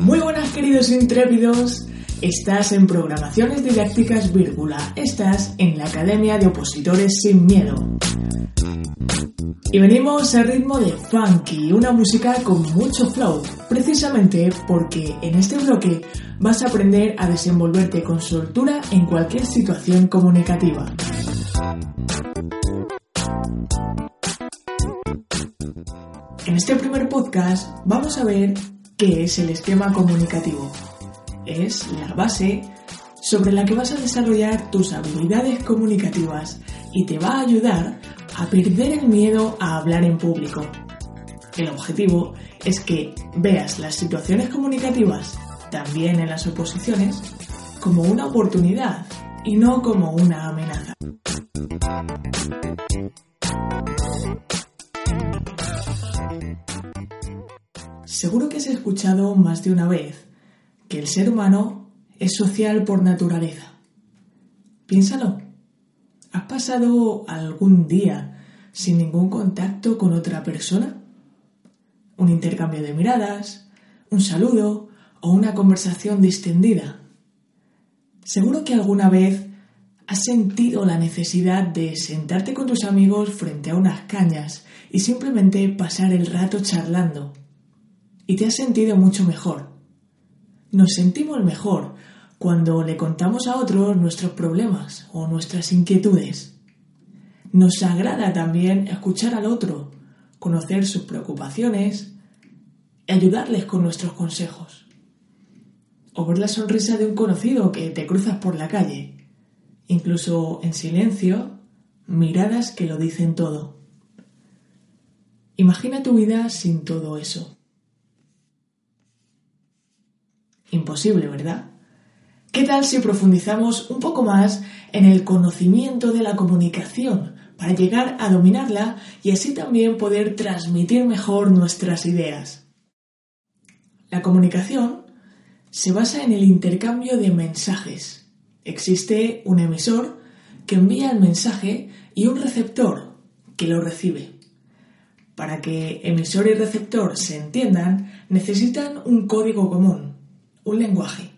Muy buenas queridos intrépidos, estás en Programaciones Didácticas Vírgula, estás en la Academia de Opositores Sin Miedo. Y venimos al ritmo de funky, una música con mucho flow, precisamente porque en este bloque vas a aprender a desenvolverte con soltura en cualquier situación comunicativa. En este primer podcast vamos a ver qué es el esquema comunicativo. Es la base sobre la que vas a desarrollar tus habilidades comunicativas y te va a ayudar a perder el miedo a hablar en público. El objetivo es que veas las situaciones comunicativas, también en las oposiciones, como una oportunidad y no como una amenaza. Seguro que has escuchado más de una vez que el ser humano es social por naturaleza. Piénsalo. ¿Has pasado algún día sin ningún contacto con otra persona? ¿Un intercambio de miradas? ¿Un saludo? ¿O una conversación distendida? Seguro que alguna vez has sentido la necesidad de sentarte con tus amigos frente a unas cañas y simplemente pasar el rato charlando y te has sentido mucho mejor. Nos sentimos mejor cuando le contamos a otros nuestros problemas o nuestras inquietudes. Nos agrada también escuchar al otro, conocer sus preocupaciones y ayudarles con nuestros consejos. O ver la sonrisa de un conocido que te cruzas por la calle. Incluso en silencio, miradas que lo dicen todo. Imagina tu vida sin todo eso. Imposible, ¿verdad? ¿Qué tal si profundizamos un poco más en el conocimiento de la comunicación para llegar a dominarla y así también poder transmitir mejor nuestras ideas? La comunicación se basa en el intercambio de mensajes. Existe un emisor que envía el mensaje y un receptor que lo recibe. Para que emisor y receptor se entiendan, necesitan un código común un lenguaje.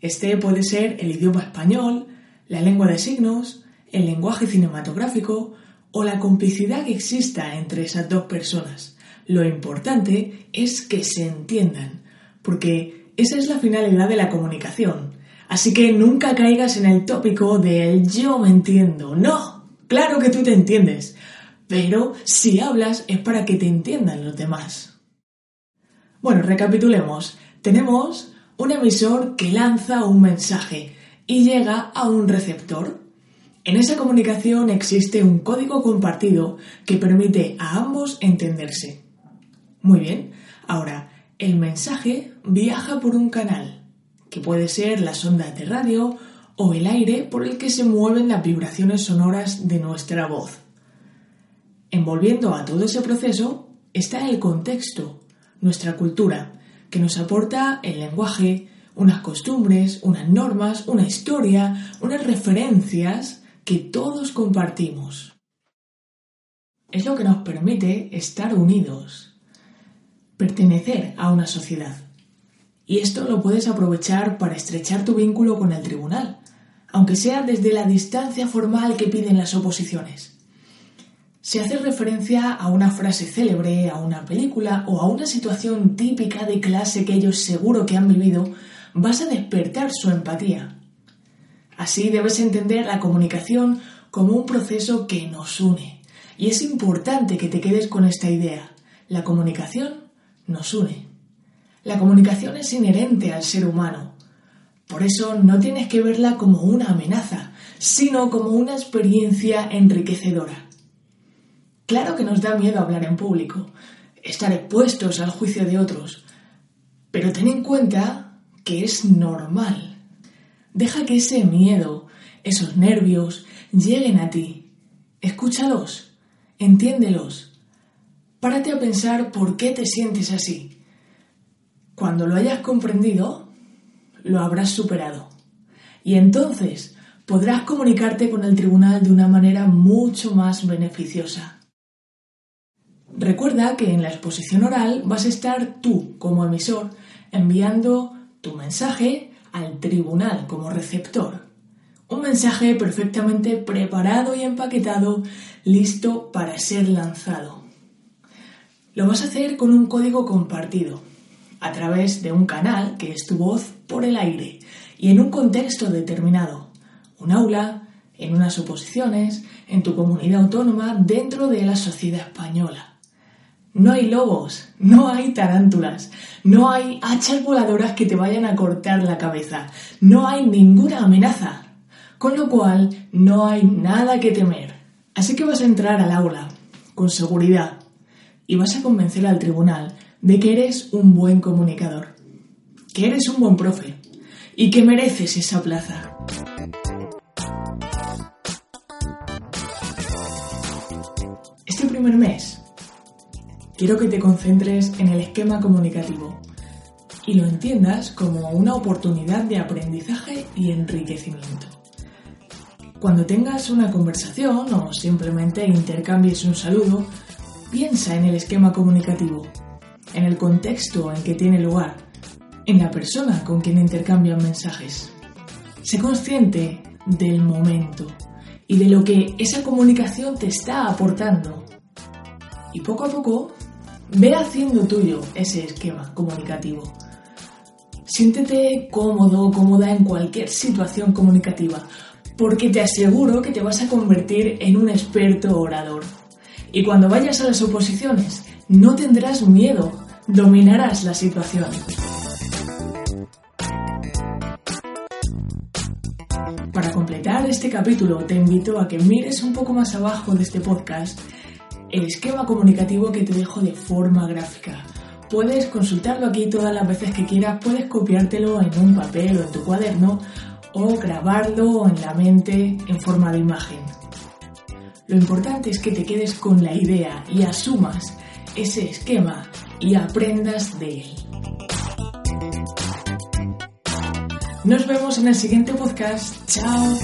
Este puede ser el idioma español, la lengua de signos, el lenguaje cinematográfico o la complicidad que exista entre esas dos personas. Lo importante es que se entiendan, porque esa es la finalidad de la comunicación. Así que nunca caigas en el tópico del yo me entiendo. No, claro que tú te entiendes, pero si hablas es para que te entiendan los demás. Bueno, recapitulemos. Tenemos un emisor que lanza un mensaje y llega a un receptor. En esa comunicación existe un código compartido que permite a ambos entenderse. Muy bien, ahora el mensaje viaja por un canal, que puede ser las ondas de radio o el aire por el que se mueven las vibraciones sonoras de nuestra voz. Envolviendo a todo ese proceso está el contexto, nuestra cultura, que nos aporta el lenguaje, unas costumbres, unas normas, una historia, unas referencias que todos compartimos. Es lo que nos permite estar unidos, pertenecer a una sociedad. Y esto lo puedes aprovechar para estrechar tu vínculo con el tribunal, aunque sea desde la distancia formal que piden las oposiciones. Se hace referencia a una frase célebre, a una película o a una situación típica de clase que ellos seguro que han vivido, vas a despertar su empatía. Así debes entender la comunicación como un proceso que nos une. Y es importante que te quedes con esta idea. La comunicación nos une. La comunicación es inherente al ser humano. Por eso no tienes que verla como una amenaza, sino como una experiencia enriquecedora. Claro que nos da miedo hablar en público, estar expuestos al juicio de otros, pero ten en cuenta que es normal. Deja que ese miedo, esos nervios, lleguen a ti. Escúchalos, entiéndelos. Párate a pensar por qué te sientes así. Cuando lo hayas comprendido, lo habrás superado. Y entonces podrás comunicarte con el tribunal de una manera mucho más beneficiosa. Recuerda que en la exposición oral vas a estar tú como emisor enviando tu mensaje al tribunal como receptor. Un mensaje perfectamente preparado y empaquetado, listo para ser lanzado. Lo vas a hacer con un código compartido, a través de un canal que es tu voz por el aire y en un contexto determinado, un aula, en unas oposiciones, en tu comunidad autónoma, dentro de la sociedad española. No hay lobos, no hay tarántulas, no hay hachas voladoras que te vayan a cortar la cabeza, no hay ninguna amenaza. Con lo cual, no hay nada que temer. Así que vas a entrar al aula, con seguridad, y vas a convencer al tribunal de que eres un buen comunicador, que eres un buen profe y que mereces esa plaza. Quiero que te concentres en el esquema comunicativo y lo entiendas como una oportunidad de aprendizaje y enriquecimiento. Cuando tengas una conversación o simplemente intercambies un saludo, piensa en el esquema comunicativo, en el contexto en que tiene lugar, en la persona con quien intercambian mensajes. Sé consciente del momento y de lo que esa comunicación te está aportando. Y poco a poco Ve haciendo tuyo ese esquema comunicativo. Siéntete cómodo o cómoda en cualquier situación comunicativa, porque te aseguro que te vas a convertir en un experto orador. Y cuando vayas a las oposiciones, no tendrás miedo, dominarás la situación. Para completar este capítulo, te invito a que mires un poco más abajo de este podcast el esquema comunicativo que te dejo de forma gráfica. Puedes consultarlo aquí todas las veces que quieras, puedes copiártelo en un papel o en tu cuaderno o grabarlo en la mente en forma de imagen. Lo importante es que te quedes con la idea y asumas ese esquema y aprendas de él. Nos vemos en el siguiente podcast. Chao.